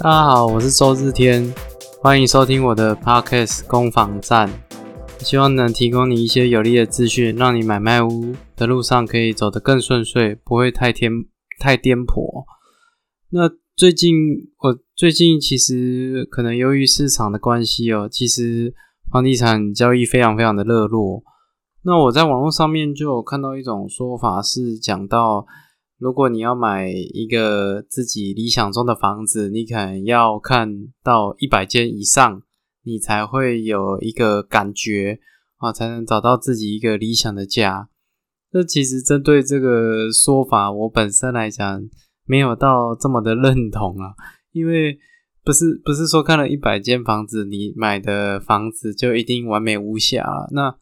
大家好，我是周日天，欢迎收听我的 Podcast 攻防战。希望能提供你一些有力的资讯，让你买卖屋的路上可以走得更顺遂，不会太颠太颠簸。那最近我最近其实可能由于市场的关系哦，其实房地产交易非常非常的热络。那我在网络上面就有看到一种说法，是讲到。如果你要买一个自己理想中的房子，你可能要看到一百间以上，你才会有一个感觉啊，才能找到自己一个理想的家。这其实针对这个说法，我本身来讲没有到这么的认同啊，因为不是不是说看了一百间房子，你买的房子就一定完美无瑕了。那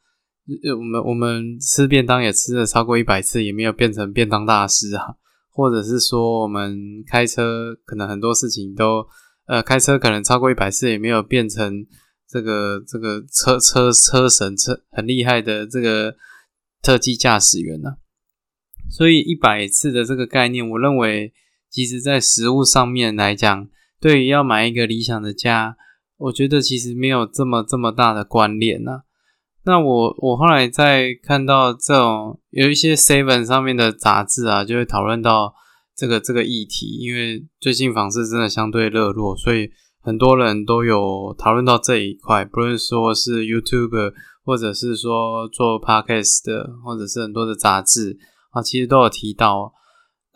我们我们吃便当也吃了超过一百次，也没有变成便当大师啊。或者是说，我们开车可能很多事情都，呃，开车可能超过一百次，也没有变成这个这个车车车神车很厉害的这个特技驾驶员呢。所以一百次的这个概念，我认为其实在实物上面来讲，对于要买一个理想的家，我觉得其实没有这么这么大的关联呢。那我我后来在看到这种有一些 Seven 上面的杂志啊，就会讨论到这个这个议题，因为最近房市真的相对热络，所以很多人都有讨论到这一块，不论说是 YouTube 或者是说做 Podcast 的，或者是很多的杂志啊，其实都有提到。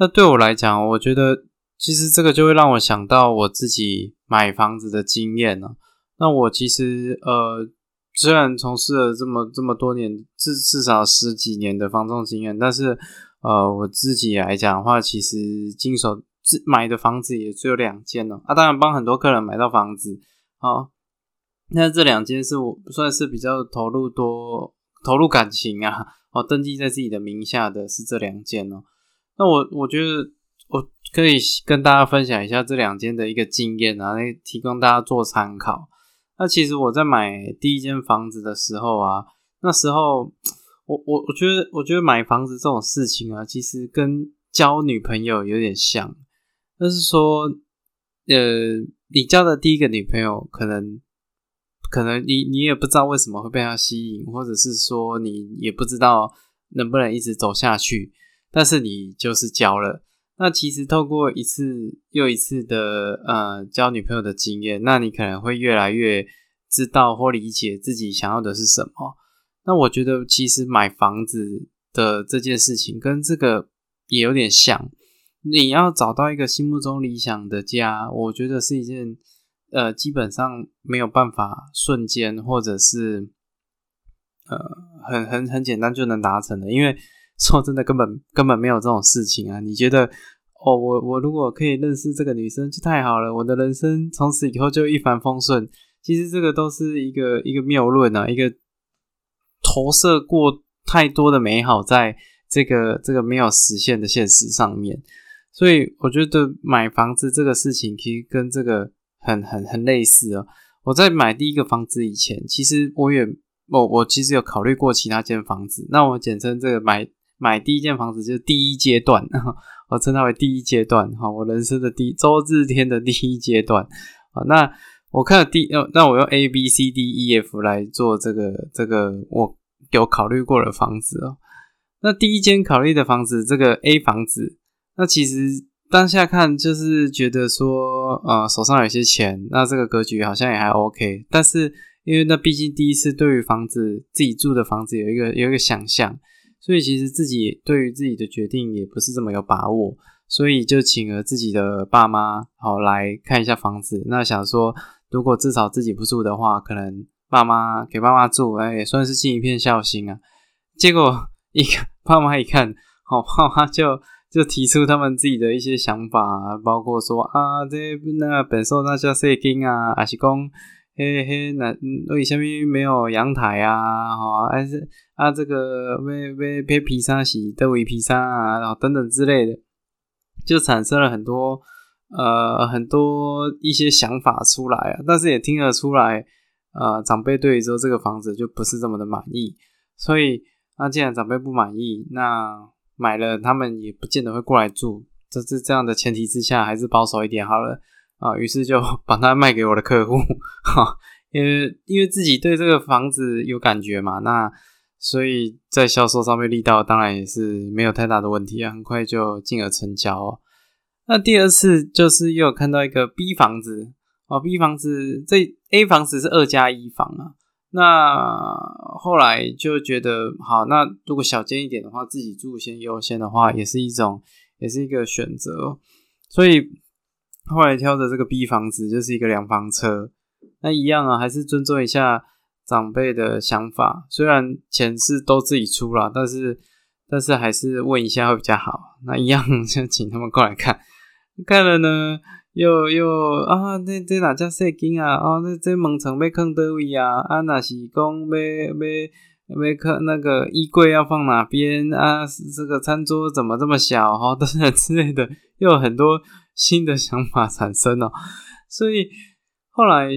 那对我来讲，我觉得其实这个就会让我想到我自己买房子的经验呢。那我其实呃。虽然从事了这么这么多年，至至少十几年的房仲经验，但是，呃，我自己来讲的话，其实经手自买的房子也只有两间了啊。当然，帮很多客人买到房子啊，那这两间是我算是比较投入多投入感情啊，哦，登记在自己的名下的是这两间哦。那我我觉得我可以跟大家分享一下这两间的一个经验啊，来提供大家做参考。那其实我在买第一间房子的时候啊，那时候我我我觉得我觉得买房子这种事情啊，其实跟交女朋友有点像，就是说，呃，你交的第一个女朋友，可能可能你你也不知道为什么会被她吸引，或者是说你也不知道能不能一直走下去，但是你就是交了。那其实透过一次又一次的呃交女朋友的经验，那你可能会越来越知道或理解自己想要的是什么。那我觉得其实买房子的这件事情跟这个也有点像，你要找到一个心目中理想的家，我觉得是一件呃基本上没有办法瞬间或者是呃很很很简单就能达成的，因为。说真的，根本根本没有这种事情啊！你觉得，哦，我我如果可以认识这个女生就太好了，我的人生从此以后就一帆风顺。其实这个都是一个一个谬论啊，一个投射过太多的美好在这个这个没有实现的现实上面。所以我觉得买房子这个事情其实跟这个很很很类似啊。我在买第一个房子以前，其实我也我我其实有考虑过其他间房子，那我简称这个买。买第一间房子就是第一阶段，我称它为第一阶段，哈，我人生的第周日天的第一阶段，啊，那我看第，那我用 A B C D E F 来做这个这个我有考虑过的房子哦。那第一间考虑的房子，这个 A 房子，那其实当下看就是觉得说，呃，手上有些钱，那这个格局好像也还 OK，但是因为那毕竟第一次对于房子自己住的房子有一个有一个想象。所以其实自己对于自己的决定也不是这么有把握，所以就请了自己的爸妈好来看一下房子。那想说，如果至少自己不住的话，可能爸妈给爸妈住，哎，也算是尽一片孝心啊。结果一个爸妈一看，好，爸妈就就提出他们自己的一些想法，包括说啊，这那本寿那叫税金啊，还是讲。嘿嘿，那为什么没有阳台啊？哈，还是啊，这个为为配披萨洗德维披萨啊，然后等等之类的，就产生了很多呃很多一些想法出来啊。但是也听得出来，呃，长辈对于说这个房子就不是这么的满意。所以那既然长辈不满意，那买了他们也不见得会过来住。这是这样的前提之下，还是保守一点好了。啊，于是就 把它卖给我的客户，哈，因为因为自己对这个房子有感觉嘛，那所以在销售上面力道当然也是没有太大的问题啊，很快就进而成交。那第二次就是又有看到一个 B 房子哦，B 房子这 A 房子是二加一房啊，那后来就觉得好，那如果小间一点的话，自己住先优先的话，也是一种，也是一个选择，所以。后来挑的这个 B 房子就是一个两房车，那一样啊，还是尊重一下长辈的想法。虽然钱是都自己出了，但是但是还是问一下会比较好。那一样就请他们过来看，看了呢，又又啊，这这哪叫设计啊？哦，这这门层要放多位啊？啊，那是讲要要要看那个衣柜要放哪边啊？这个餐桌怎么这么小？哈，等等之类的，又有很多。新的想法产生了，所以后来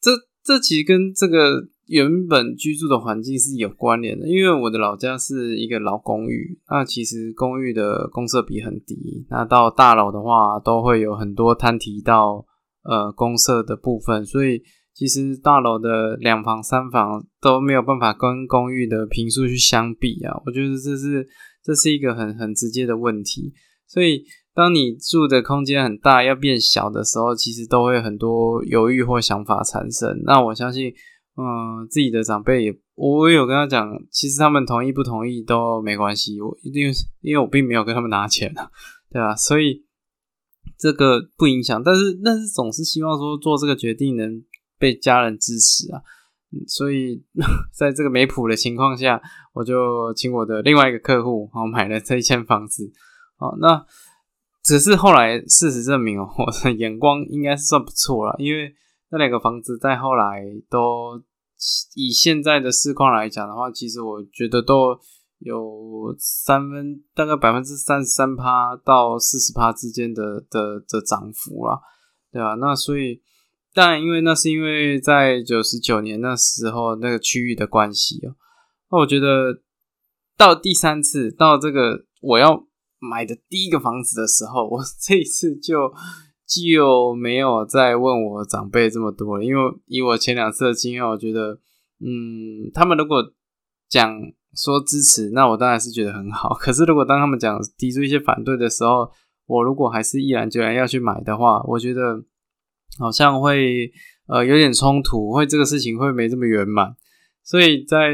这这其实跟这个原本居住的环境是有关联的。因为我的老家是一个老公寓，那其实公寓的公设比很低，那到大楼的话都会有很多摊提到呃公设的部分，所以其实大楼的两房三房都没有办法跟公寓的平数去相比啊。我觉得这是这是一个很很直接的问题，所以。当你住的空间很大，要变小的时候，其实都会很多犹豫或想法产生。那我相信，嗯，自己的长辈也，我有跟他讲，其实他们同意不同意都没关系，我因为因为我并没有跟他们拿钱啊，对吧？所以这个不影响。但是但是总是希望说做这个决定能被家人支持啊。所以 在这个没谱的情况下，我就请我的另外一个客户，然后买了这一间房子。好，那。只是后来事实证明哦，我的眼光应该是算不错了，因为那两个房子在后来都以现在的市况来讲的话，其实我觉得都有三分大概百分之三十三趴到四十趴之间的的的涨幅啦，对吧？那所以但，因为那是因为在九十九年那时候那个区域的关系哦，那我觉得到第三次到这个我要。买的第一个房子的时候，我 这一次就就没有再问我长辈这么多了，因为以我前两次的经验，我觉得，嗯，他们如果讲说支持，那我当然是觉得很好。可是如果当他们讲提出一些反对的时候，我如果还是毅然决然要去买的话，我觉得好像会呃有点冲突，会这个事情会没这么圆满。所以在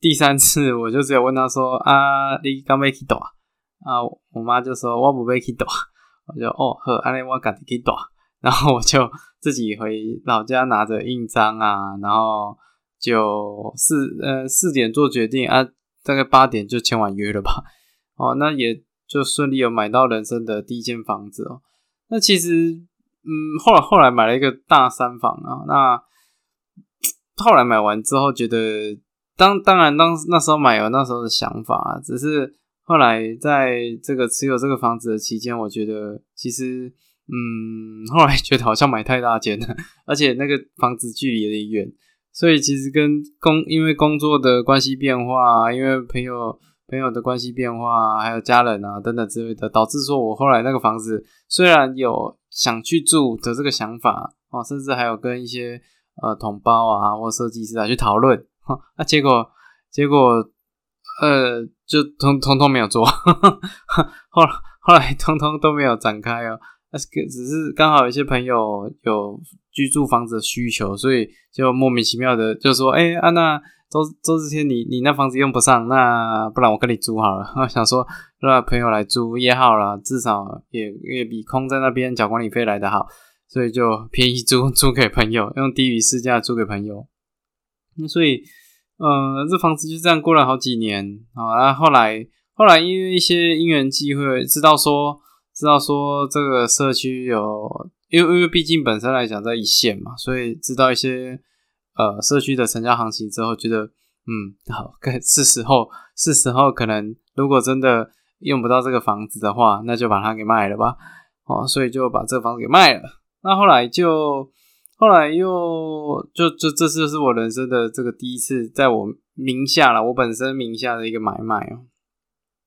第三次，我就只有问他说：“啊，你刚没去多？”啊，啊我妈就说我不被去打，我就哦呵，安尼我赶紧去打，然后我就自己回老家拿着印章啊，然后就四呃四点做决定啊，大概八点就签完约了吧，哦，那也就顺利有买到人生的第一间房子哦。那其实嗯，后来后来买了一个大三房啊，那后来买完之后觉得，当当然当那时候买有那时候的想法啊，只是。后来在这个持有这个房子的期间，我觉得其实，嗯，后来觉得好像买太大间了，而且那个房子距离有点远，所以其实跟工因为工作的关系变化，因为朋友朋友的关系变化，还有家人啊等等之类的，导致说我后来那个房子虽然有想去住的这个想法哦，甚至还有跟一些呃同胞啊或设计师啊去讨论，那结果结果。呃，就通通通没有做，后来后来通通都没有展开哦。那是只是刚好有些朋友有居住房子的需求，所以就莫名其妙的就说：“哎，安娜，周周志天，你你那房子用不上，那不然我跟你租好了。”我想说让朋友来租也好了，至少也也比空在那边缴管理费来的好，所以就便宜租 租给朋友，用低于市价租给朋友。那所以。呃，这房子就这样过了好几年啊，然后后来后来因为一些因缘机会，知道说知道说这个社区有，因为因为毕竟本身来讲在一线嘛，所以知道一些呃社区的成交行情之后，觉得嗯好，是时候是时候可能如果真的用不到这个房子的话，那就把它给卖了吧，哦，所以就把这个房子给卖了。那后来就。后来又就就这次是我人生的这个第一次，在我名下了，我本身名下的一个买卖哦。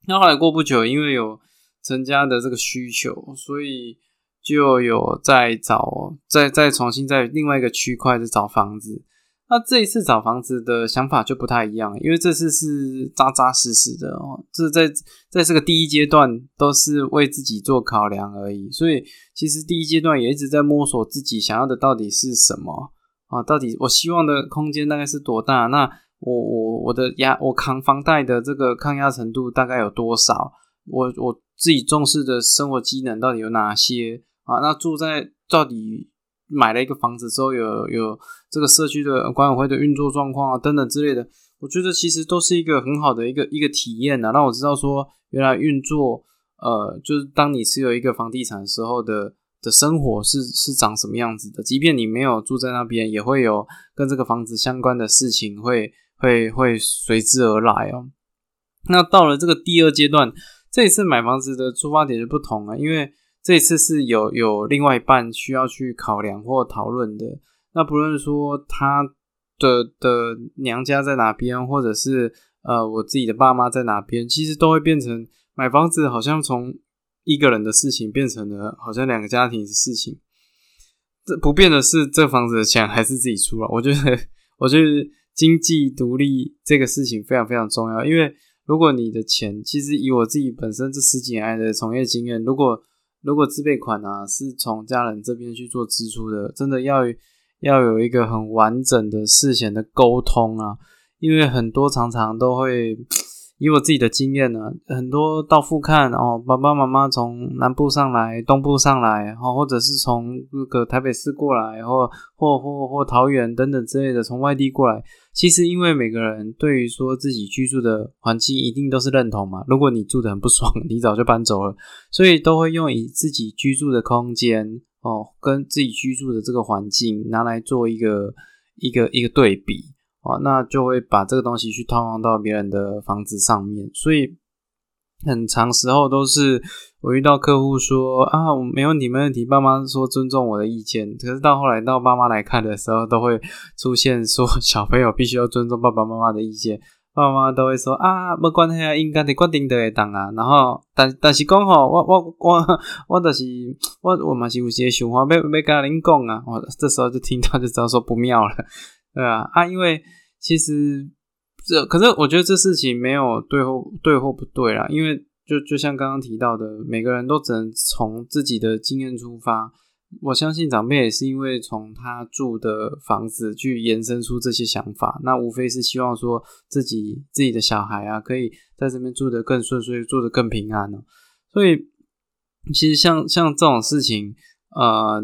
那后来过不久，因为有成家的这个需求，所以就有在找，再再重新在另外一个区块在找房子。那这一次找房子的想法就不太一样，因为这次是扎扎实实的哦，这在在这个第一阶段都是为自己做考量而已，所以其实第一阶段也一直在摸索自己想要的到底是什么啊？到底我希望的空间大概是多大？那我我我的压我扛房贷的这个抗压程度大概有多少？我我自己重视的生活机能到底有哪些啊？那住在到底？买了一个房子之后，有有这个社区的管委会的运作状况啊，等等之类的，我觉得其实都是一个很好的一个一个体验呐，让我知道说原来运作，呃，就是当你持有一个房地产时候的的生活是是长什么样子的，即便你没有住在那边，也会有跟这个房子相关的事情会会会随之而来哦。那到了这个第二阶段，这一次买房子的出发点就不同了，因为。这次是有有另外一半需要去考量或讨论的。那不论说他的的娘家在哪边，或者是呃我自己的爸妈在哪边，其实都会变成买房子，好像从一个人的事情变成了好像两个家庭的事情。这不变的是，这房子的钱还是自己出了。我觉得，我觉得经济独立这个事情非常非常重要。因为如果你的钱，其实以我自己本身这十几年来的从业经验，如果如果自备款啊是从家人这边去做支出的，真的要要有一个很完整的事前的沟通啊，因为很多常常都会。以我自己的经验呢，很多到复看哦，爸爸妈妈从南部上来、东部上来，哦，或者是从那个台北市过来，或或或或桃园等等之类的，从外地过来。其实因为每个人对于说自己居住的环境一定都是认同嘛。如果你住的很不爽，你早就搬走了，所以都会用以自己居住的空间哦，跟自己居住的这个环境拿来做一个一个一个对比。哦，那就会把这个东西去套用到别人的房子上面，所以很长时候都是我遇到客户说啊，我没问题，没问题，爸妈说尊重我的意见，可是到后来到爸妈来看的时候，都会出现说 小朋友必须要尊重爸爸妈妈的意见，爸妈都会说啊，没关系啊，应该得决定的会当啊，然后但但是讲吼，我我我 我就是我我嘛是有些想法，要要跟您讲啊，我这时候就听到就知道说不妙了。对啊，啊，因为其实这可是我觉得这事情没有对或对或不对啦，因为就就像刚刚提到的，每个人都只能从自己的经验出发。我相信长辈也是因为从他住的房子去延伸出这些想法，那无非是希望说自己自己的小孩啊，可以在这边住得更顺遂，住得更平安呢。所以其实像像这种事情，呃，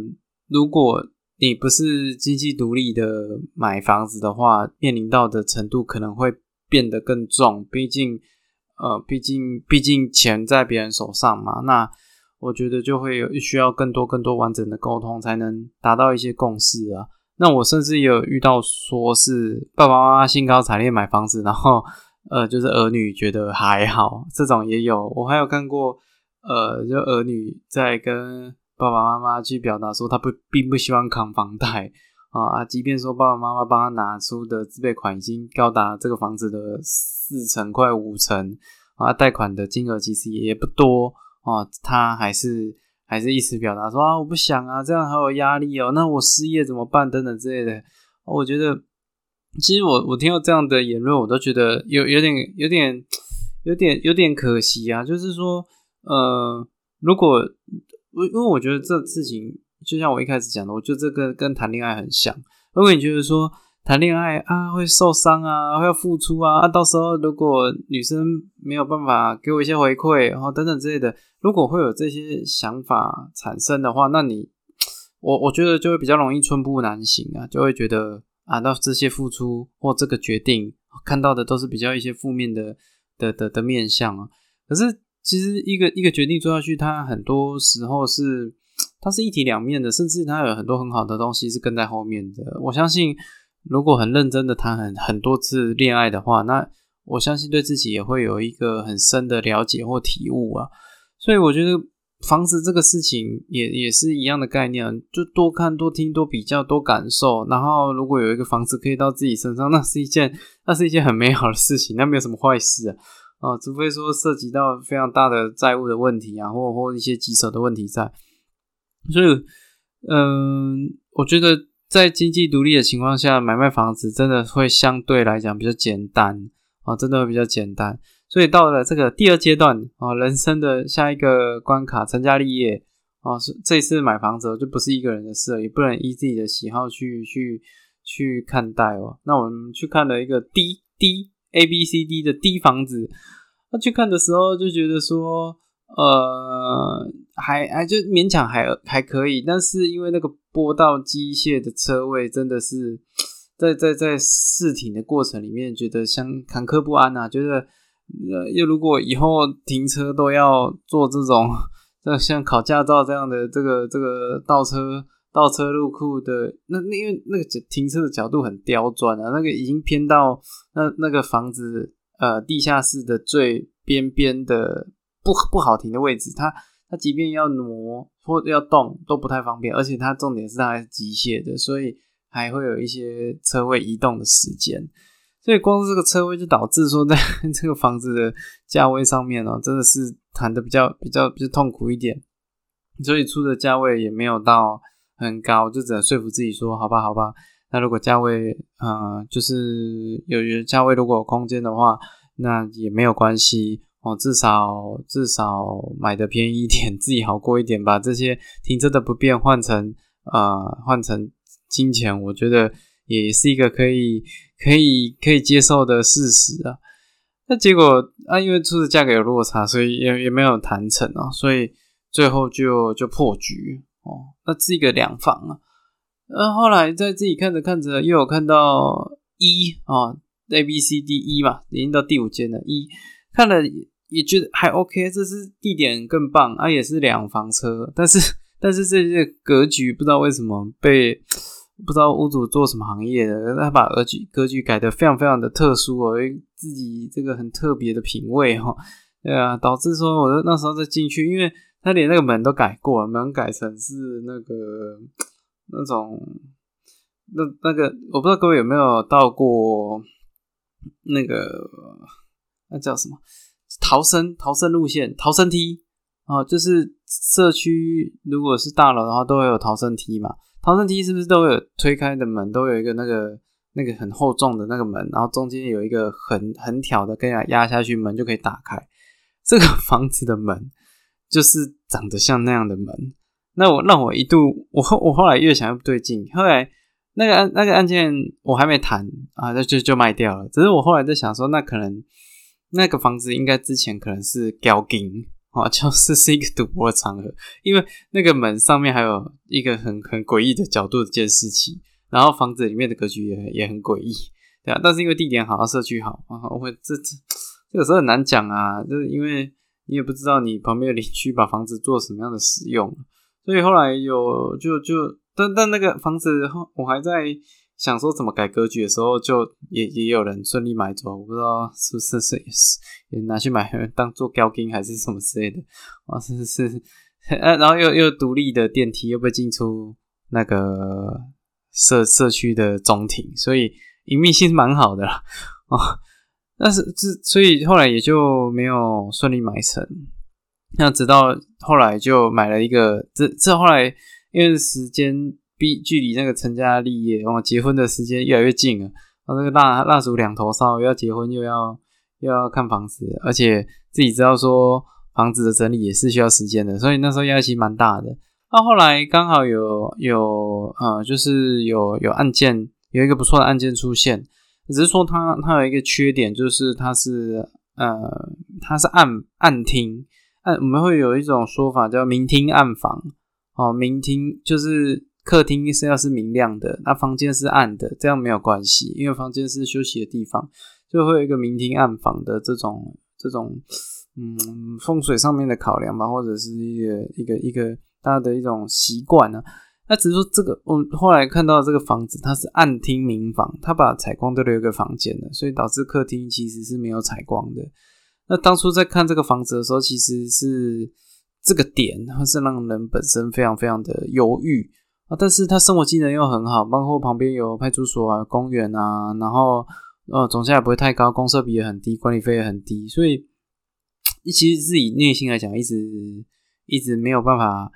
如果你不是经济独立的买房子的话，面临到的程度可能会变得更重。毕竟，呃，毕竟，毕竟钱在别人手上嘛。那我觉得就会有需要更多、更多完整的沟通，才能达到一些共识啊。那我甚至也有遇到说是爸爸妈妈兴高采烈买房子，然后呃，就是儿女觉得还好，这种也有。我还有看过，呃，就儿女在跟。爸爸妈妈去表达说他不并不希望扛房贷啊，即便说爸爸妈妈帮他拿出的自备款已经高达这个房子的四成快五成啊，贷款的金额其实也不多啊，他还是还是一直表达说啊我不想啊，这样好有压力哦，那我失业怎么办等等之类的。我觉得其实我我听到这样的言论，我都觉得有有点有点有点有点可惜啊，就是说呃如果。因为我觉得这事情就像我一开始讲的，我觉得这个跟谈恋爱很像。如果你觉得说谈恋爱啊会受伤啊，会要付出啊，啊到时候如果女生没有办法给我一些回馈，然后等等之类的，如果会有这些想法产生的话，那你我我觉得就会比较容易寸步难行啊，就会觉得啊，那这些付出或这个决定看到的都是比较一些负面的的的的面相啊，可是。其实一个一个决定做下去，它很多时候是它是一体两面的，甚至它有很多很好的东西是跟在后面的。我相信，如果很认真的谈很很多次恋爱的话，那我相信对自己也会有一个很深的了解或体悟啊。所以我觉得房子这个事情也也是一样的概念，就多看、多听、多比较、多感受。然后如果有一个房子可以到自己身上，那是一件那是一件很美好的事情，那没有什么坏事啊。啊，除非说涉及到非常大的债务的问题啊，或或一些棘手的问题在，所以，嗯，我觉得在经济独立的情况下，买卖房子真的会相对来讲比较简单啊，真的会比较简单。所以到了这个第二阶段啊，人生的下一个关卡，成家立业啊，是这次买房子就不是一个人的事了，也不能依自己的喜好去去去看待哦。那我们去看了一个滴滴 A B C D 的 D 房子，那去看的时候就觉得说，呃，还还就勉强还还可以，但是因为那个波道机械的车位真的是在在在试停的过程里面，觉得像坎坷不安啊，觉得。呃，又如果以后停车都要做这种，像像考驾照这样的这个这个倒车倒车入库的，那那因为那个停车的角度很刁钻啊，那个已经偏到那那个房子呃地下室的最边边的不不好停的位置，它它即便要挪或要动都不太方便，而且它重点是它还是机械的，所以还会有一些车位移动的时间。所以光是这个车位就导致说，在 这个房子的价位上面哦，真的是谈的比较比较比较痛苦一点。所以出的价位也没有到很高，就只能说服自己说，好吧，好吧。那如果价位，嗯，就是有有价位，如果有空间的话，那也没有关系哦。至少至少买的便宜一点，自己好过一点，把这些停车的不便换成呃换成金钱，我觉得也是一个可以。可以可以接受的事实啊，那结果啊，因为出的价格有落差，所以也也没有谈成啊，所以最后就就破局哦。那是一个两房啊，那后来在自己看着看着，又有看到一啊，A B C D 一嘛，已经到第五间了。一看了也觉得还 OK，这是地点更棒啊，也是两房车，但是 但是这些格局不知道为什么被。不知道屋主做什么行业的，他把格局格局改得非常非常的特殊哦，自己这个很特别的品味哈，对啊，导致说我那时候再进去，因为他连那个门都改过了，门改成是那个那种那那个，我不知道各位有没有到过那个那叫什么逃生逃生路线逃生梯哦，就是社区如果是大楼的话，都会有逃生梯嘛。逃生梯是不是都有推开的门，都有一个那个那个很厚重的那个门，然后中间有一个横横挑的，跟它压下去，门就可以打开。这个房子的门就是长得像那样的门。那我让我一度，我后我后来越想越不对劲。后来那个案那个案件我还没谈啊，那就就卖掉了。只是我后来在想说，那可能那个房子应该之前可能是交金。哦，就是是一个赌博的场合，因为那个门上面还有一个很很诡异的角度的监视器，然后房子里面的格局也也很诡异，对啊。但是因为地点好，社区好，啊，我这这这个时候很难讲啊，就是因为你也不知道你旁边的邻居把房子做什么样的使用，所以后来有就就但但那个房子我还在。想说怎么改格局的时候，就也也有人顺利买走，我不知道是不是是也是也拿去买当做标金还是什么之类的啊，是是呃，然后又又独立的电梯又被进出那个社社区的中庭，所以隐秘性是蛮好的啦啊，但是这所以后来也就没有顺利买成，那直到后来就买了一个，这这后来因为时间。比距离那个成家立业哦结婚的时间越来越近了，然后，那个蜡蜡烛两头烧，又要结婚又要又要看房子，而且自己知道说房子的整理也是需要时间的，所以那时候压力其实蛮大的。那后来刚好有有呃，就是有有案件，有一个不错的案件出现，只是说它它有一个缺点，就是它是呃它是暗暗厅，暗我们会有一种说法叫明厅暗房哦，明厅就是。客厅是要是明亮的，那房间是暗的，这样没有关系，因为房间是休息的地方，就会有一个明厅暗房的这种这种嗯风水上面的考量吧，或者是一个一个一个大家的一种习惯呢。那只是说这个，我后来看到这个房子它是暗厅明房，它把采光都留一个房间的，所以导致客厅其实是没有采光的。那当初在看这个房子的时候，其实是这个点它是让人本身非常非常的犹豫。啊，但是他生活机能又很好，包括旁边有派出所啊、公园啊，然后呃，总价也不会太高，公设比也很低，管理费也很低，所以其实自己内心来讲，一直一直没有办法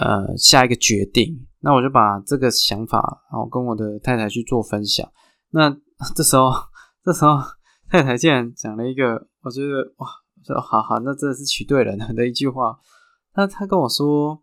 呃下一个决定。那我就把这个想法，然后跟我的太太去做分享。那 这时候，这时候 太太竟然讲了一个，我觉得哇，说好好，那真的是娶对人了的一句话。那他跟我说，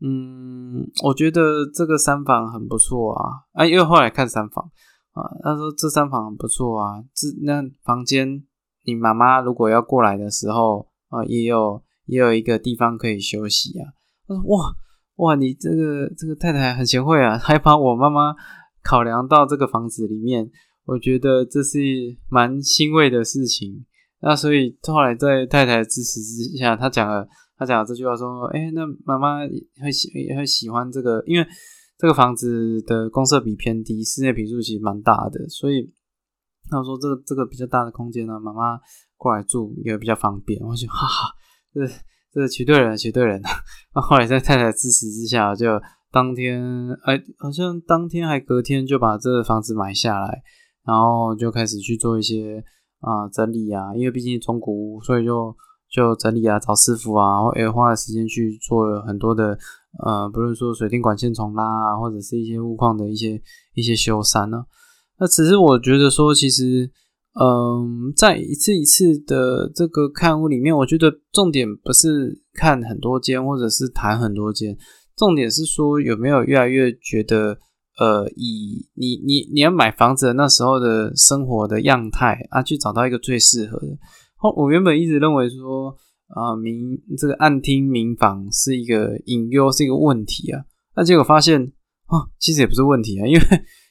嗯，我觉得这个三房很不错啊，啊，因为后来看三房啊，他说这三房很不错啊，这那房间你妈妈如果要过来的时候啊，也有也有一个地方可以休息啊。说哇。哇，你这个这个太太很贤惠啊，还把我妈妈考量到这个房子里面，我觉得这是蛮欣慰的事情。那所以后来在太太支持之下，他讲了他讲了这句话说：“哎，那妈妈会喜也会喜欢这个，因为这个房子的公设比偏低，室内平数其实蛮大的，所以他说这个这个比较大的空间呢，妈妈过来住也比较方便。”我就哈哈，这。这娶对人，娶对人。那后来在太太支持之下，就当天，哎，好像当天还隔天就把这个房子买下来，然后就开始去做一些啊整理啊，因为毕竟中古屋，所以就就整理啊，找师傅啊，然后也花了时间去做很多的呃，不是说水电管线重拉啊，或者是一些物况的一些一些修缮呢。那只是我觉得说，其实。嗯，在一次一次的这个看屋里面，我觉得重点不是看很多间，或者是谈很多间，重点是说有没有越来越觉得，呃，以你你你要买房子的那时候的生活的样态啊，去找到一个最适合的。我原本一直认为说，啊，民这个暗厅民房是一个隐忧，是一个问题啊，那结果发现，啊，其实也不是问题啊，因为。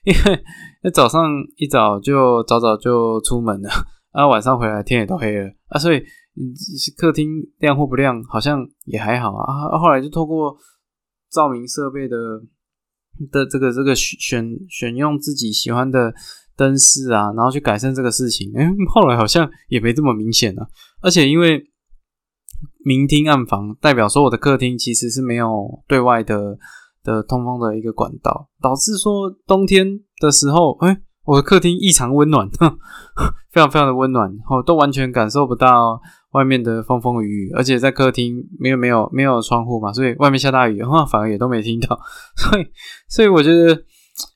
因为那早上一早就早早就出门了，啊，晚上回来天也都黑了啊，所以客厅亮或不亮好像也还好啊。后来就透过照明设备的的这个这个选选用自己喜欢的灯饰啊，然后去改善这个事情。哎，后来好像也没这么明显了。而且因为明厅暗房，代表说我的客厅其实是没有对外的。的通风的一个管道，导致说冬天的时候，哎，我的客厅异常温暖，非常非常的温暖，后都完全感受不到外面的风风雨雨，而且在客厅没有没有没有窗户嘛，所以外面下大雨，话反而也都没听到，所以所以我觉得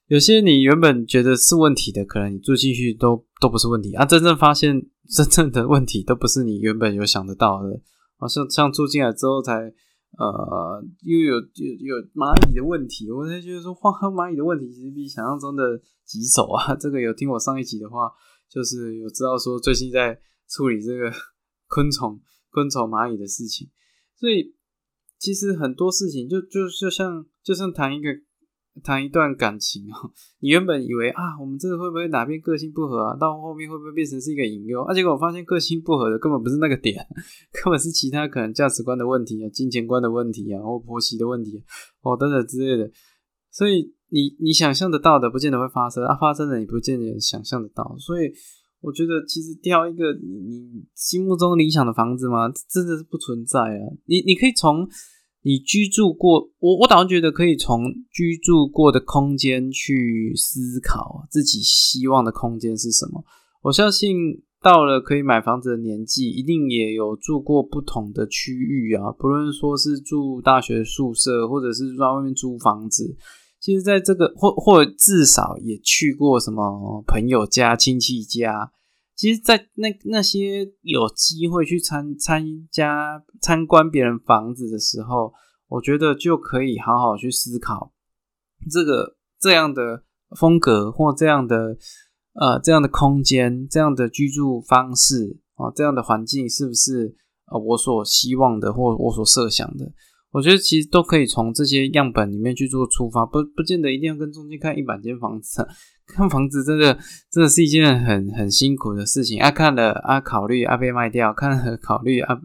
有些你原本觉得是问题的，可能你住进去都都不是问题啊，真正发现真正的问题都不是你原本有想得到的，好像像住进来之后才。呃，又有有有蚂蚁的问题，我才觉得说，花蚂蚁的问题其实比想象中的棘手啊。这个有听我上一集的话，就是有知道说最近在处理这个昆虫、昆虫、蚂蚁的事情，所以其实很多事情就就就像就像谈一个。谈一段感情哦，你原本以为啊，我们这个会不会哪边个性不合啊？到后面会不会变成是一个引诱？啊，结果我发现个性不合的根本不是那个点，根本是其他可能价值观的问题啊、金钱观的问题啊，或婆媳的问题哦等等之类的。所以你你想象得到的，不见得会发生啊；发生的，你不见得想象得到。所以我觉得，其实挑一个你你心目中理想的房子嘛，真的是不存在啊。你你可以从。你居住过，我我倒是觉得可以从居住过的空间去思考自己希望的空间是什么。我相信到了可以买房子的年纪，一定也有住过不同的区域啊，不论说是住大学宿舍，或者是在外面租房子。其实，在这个或或至少也去过什么朋友家、亲戚家。其实，在那那些有机会去参参加参观别人房子的时候，我觉得就可以好好去思考这个这样的风格或这样的呃这样的空间、这样的居住方式啊、这样的环境是不是呃我所希望的或我所设想的？我觉得其实都可以从这些样本里面去做出发，不不见得一定要跟中介看一百间房子。看房子真的真的是一件很很辛苦的事情啊！看了啊，考虑啊被卖掉，看了考虑啊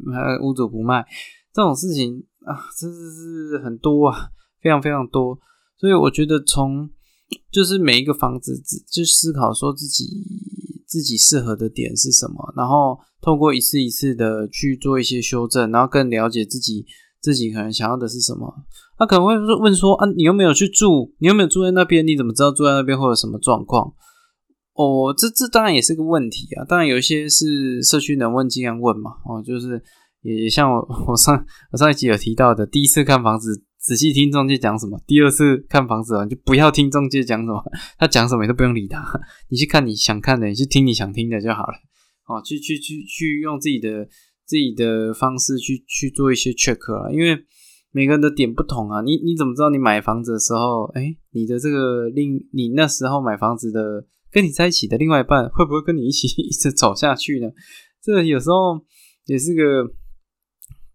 屋主不卖，这种事情啊，真的是很多啊，非常非常多。所以我觉得从就是每一个房子，就思考说自己自己适合的点是什么，然后透过一次一次的去做一些修正，然后更了解自己。自己可能想要的是什么？他可能会说问说啊，你有没有去住？你有没有住在那边？你怎么知道住在那边会有什么状况？哦，这这当然也是个问题啊。当然有一些是社区能问尽量问嘛。哦，就是也像我我上我上一集有提到的，第一次看房子仔细听中介讲什么。第二次看房子啊，就不要听中介讲什么，他讲什么你都不用理他，你去看你想看的，你去听你想听的就好了。哦，去去去去用自己的自己的方式去去做一些 check 啊，因为每个人的点不同啊。你你怎么知道你买房子的时候，哎，你的这个另你那时候买房子的跟你在一起的另外一半会不会跟你一起 一直走下去呢？这个有时候也是个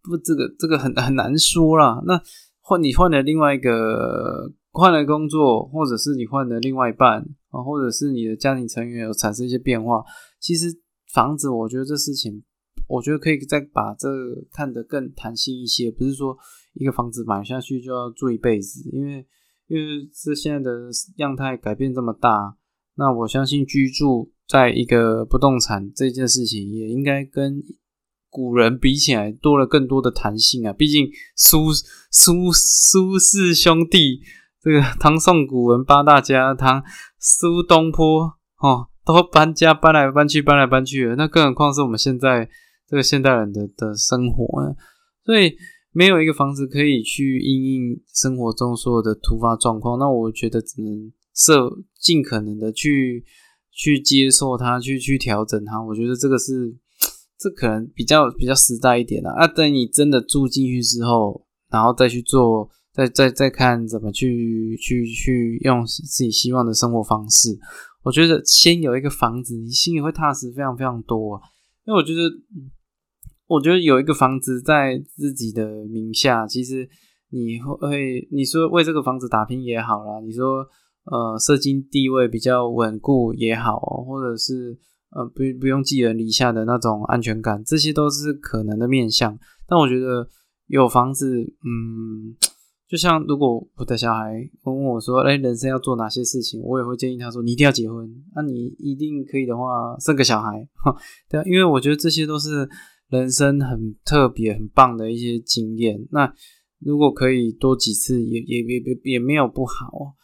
不，这个这个很很难说啦。那换你换了另外一个换了工作，或者是你换了另外一半啊，或者是你的家庭成员有产生一些变化，其实。房子，我觉得这事情，我觉得可以再把这看得更弹性一些，不是说一个房子买下去就要住一辈子，因为因为这现在的样态改变这么大，那我相信居住在一个不动产这件事情也应该跟古人比起来多了更多的弹性啊，毕竟苏苏苏氏兄弟这个唐宋古文八大家，唐苏东坡哦。都搬家搬来搬去搬来搬去的，那更何况是我们现在这个现代人的的生活呢？所以没有一个房子可以去应应生活中所有的突发状况，那我觉得只能设尽可能的去去接受它，去去调整它。我觉得这个是这可能比较比较实在一点的啊。等你真的住进去之后，然后再去做，再再再看怎么去去去用自己希望的生活方式。我觉得先有一个房子，你心里会踏实非常非常多。因为我觉得，我觉得有一个房子在自己的名下，其实你会你说为这个房子打拼也好啦，你说呃，社经地位比较稳固也好，或者是呃不不用寄人篱下的那种安全感，这些都是可能的面向。但我觉得有房子，嗯。就像如果我的小孩问我说：“哎，人生要做哪些事情？”我也会建议他说：“你一定要结婚。那你一定可以的话，生个小孩。”对，因为我觉得这些都是人生很特别、很棒的一些经验。那如果可以多几次，也也也也也没有不好。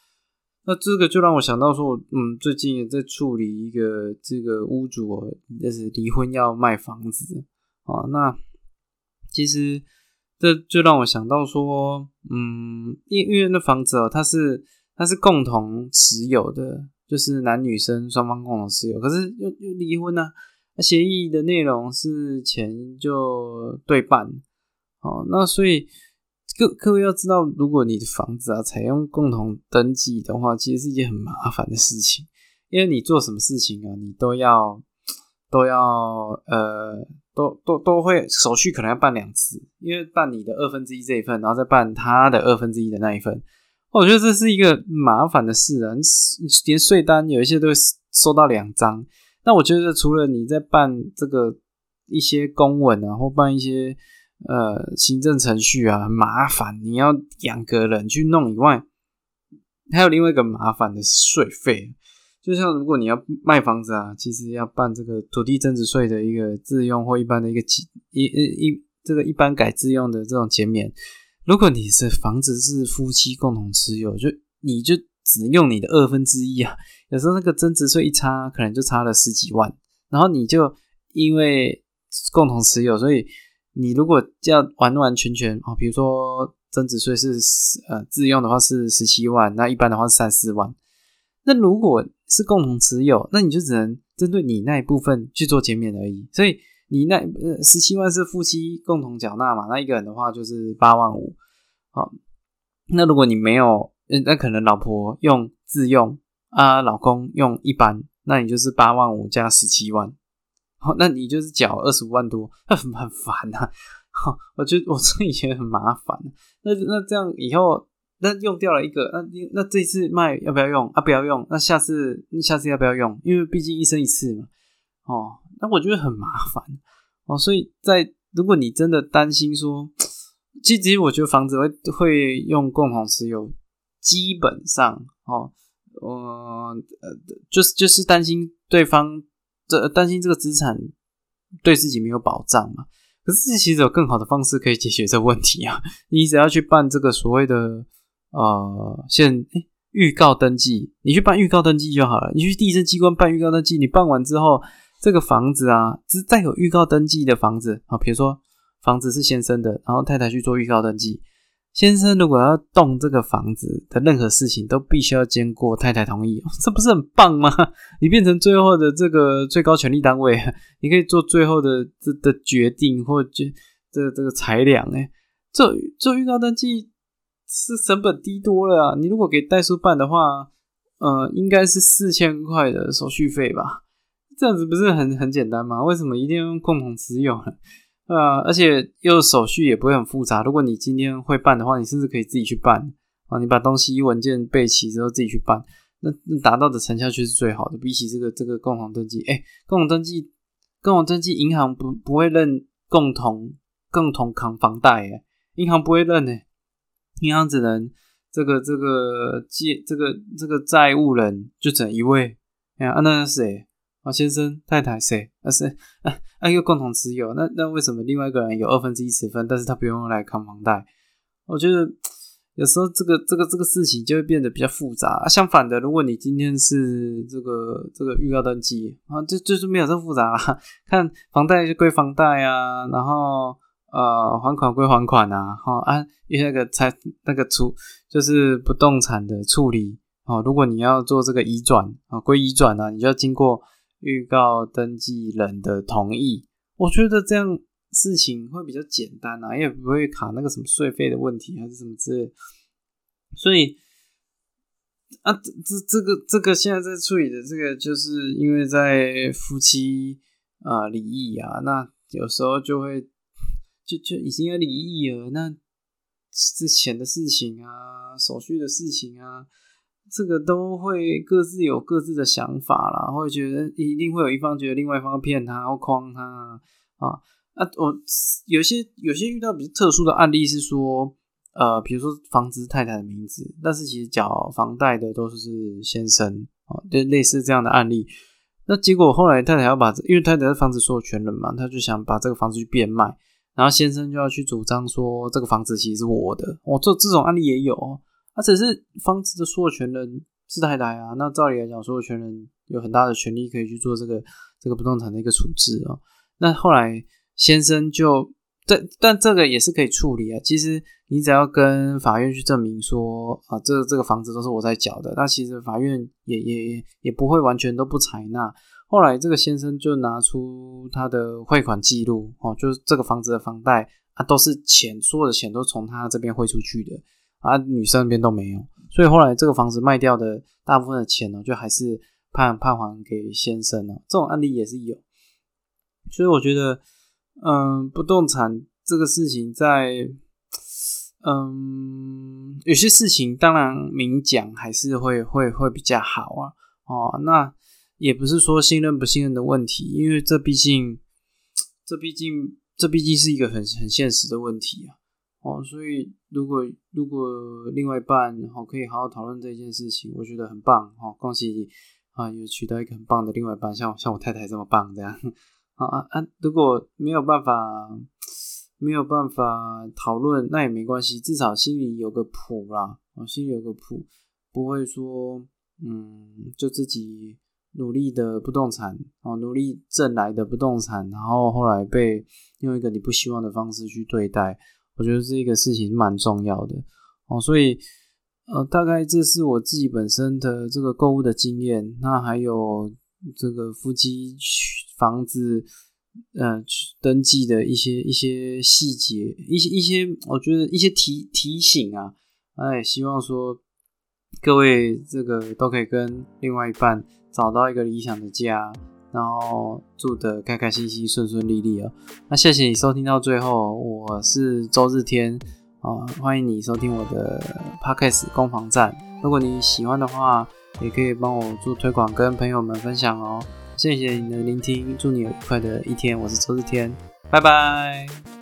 那这个就让我想到说，嗯，最近也在处理一个这个屋主就是离婚要卖房子啊。那其实。这就让我想到说，嗯，因因为那房子哦，它是它是共同持有的，就是男女生双方共同持有，可是又又离婚呢？那协议的内容是钱就对半，哦，那所以各各位要知道，如果你的房子啊采用共同登记的话，其实是一件很麻烦的事情，因为你做什么事情啊，你都要都要呃。都都都会手续可能要办两次，因为办你的二分之一这一份，然后再办他的二分之一的那一份。我觉得这是一个麻烦的事啊，连税单有一些都会收到两张。那我觉得除了你在办这个一些公文啊，或办一些呃行政程序啊麻烦，你要两个人去弄以外，还有另外一个麻烦的税费。就像如果你要卖房子啊，其实要办这个土地增值税的一个自用或一般的一个一一一这个一般改自用的这种减免。如果你是房子是夫妻共同持有，就你就只用你的二分之一啊，有时候那个增值税一差，可能就差了十几万。然后你就因为共同持有，所以你如果要完完全全哦，比如说增值税是呃自用的话是十七万，那一般的话是三四万。那如果是共同持有，那你就只能针对你那一部分去做减免而已。所以你那呃十七万是夫妻共同缴纳嘛？那一个人的话就是八万五。好，那如果你没有，那可能老婆用自用啊，老公用一般，那你就是八万五加十七万。好，那你就是缴二十五万多，那很很烦呐。好，我觉得我这以前很麻烦。那那这样以后。那用掉了一个，那那这次卖要不要用啊？不要用，那下次下次要不要用？因为毕竟一生一次嘛。哦，那我觉得很麻烦哦。所以在如果你真的担心说，其实我觉得房子会会用共同持有，基本上哦，呃呃，就是就是担心对方这担心这个资产对自己没有保障嘛。可是其实有更好的方式可以解决这个问题啊。你只要去办这个所谓的。呃，现预告登记，你去办预告登记就好了。你去地震机关办预告登记，你办完之后，这个房子啊，是带有预告登记的房子啊，比如说房子是先生的，然后太太去做预告登记，先生如果要动这个房子的任何事情，都必须要经过太太同意，这不是很棒吗？你变成最后的这个最高权力单位，你可以做最后的这的决定或决这这个裁量。哎，做做预告登记是成本低多了啊！你如果给代书办的话，呃，应该是四千块的手续费吧？这样子不是很很简单吗？为什么一定要用共同持有呢？对啊，而且又手续也不会很复杂。如果你今天会办的话，你甚至可以自己去办啊。你把东西文件备齐之后自己去办，那那达到的成效却是最好的。比起这个这个共同登记，哎，共同登记，共同登记，银行不不会认共同共同扛房贷，哎，银行不会认呢。银行只能这个这个借这个这个债务人就只能一位，哎呀，那是谁？啊，先生、太太谁？啊是啊啊，又共同持有，那那为什么另外一个人有二分之一持分，但是他不用来扛房贷？我觉得有时候这个这个这个事情就会变得比较复杂。相反的，如果你今天是这个这个预告登记啊，就就是没有这么复杂啦。看房贷就归房贷啊，然后呃还款归还款啊，哈啊，因为那个财那个处就是不动产的处理哦，如果你要做这个移转啊，归移转呢，你就要经过。预告登记人的同意，我觉得这样事情会比较简单啊，也不会卡那个什么税费的问题还是什么之类。所以啊，这这这个这个现在在处理的这个，就是因为在夫妻啊离异啊，那有时候就会就就已经要离异了，那之前的事情啊，手续的事情啊。这个都会各自有各自的想法啦，会觉得一定会有一方觉得另外一方骗他或诓他啊啊！我有些有些遇到比较特殊的案例是说，呃，比如说房子太太的名字，但是其实缴房贷的都是先生啊，就类似这样的案例。那结果后来太太要把，因为太太的房子所有权人嘛，他就想把这个房子去变卖，然后先生就要去主张说这个房子其实是我的。我这这种案例也有。他只是房子的所有权人是太太啊，那照理来讲，所有权人有很大的权利可以去做这个这个不动产的一个处置啊。那后来先生就，但但这个也是可以处理啊。其实你只要跟法院去证明说啊，这这个房子都是我在缴的，那其实法院也也也不会完全都不采纳。后来这个先生就拿出他的汇款记录哦，就是这个房子的房贷啊，都是钱，所有的钱都从他这边汇出去的。啊，女生那边都没有，所以后来这个房子卖掉的大部分的钱呢，就还是判判还给先生了。这种案例也是有，所以我觉得，嗯，不动产这个事情在，嗯，有些事情当然明讲还是会会会比较好啊。哦，那也不是说信任不信任的问题，因为这毕竟，这毕竟这毕竟是一个很很现实的问题啊。哦，所以如果如果另外一半哦可以好好讨论这件事情，我觉得很棒哦，恭喜你啊，有娶到一个很棒的另外一半，像像我太太这么棒这样。啊啊啊！如果没有办法没有办法讨论，那也没关系，至少心里有个谱啦，哦，心里有个谱，不会说嗯，就自己努力的不动产哦，努力挣来的不动产，然后后来被用一个你不希望的方式去对待。我觉得这个事情蛮重要的哦，所以呃，大概这是我自己本身的这个购物的经验。那还有这个夫妻房子呃登记的一些一些细节，一些一些我觉得一些提提醒啊，哎，希望说各位这个都可以跟另外一半找到一个理想的家。然后住的开开心心、顺顺利利哦。那谢谢你收听到最后，我是周日天啊，欢迎你收听我的 podcast 攻防战。如果你喜欢的话，也可以帮我做推广，跟朋友们分享哦。谢谢你的聆听，祝你有愉快的一天。我是周日天，拜拜。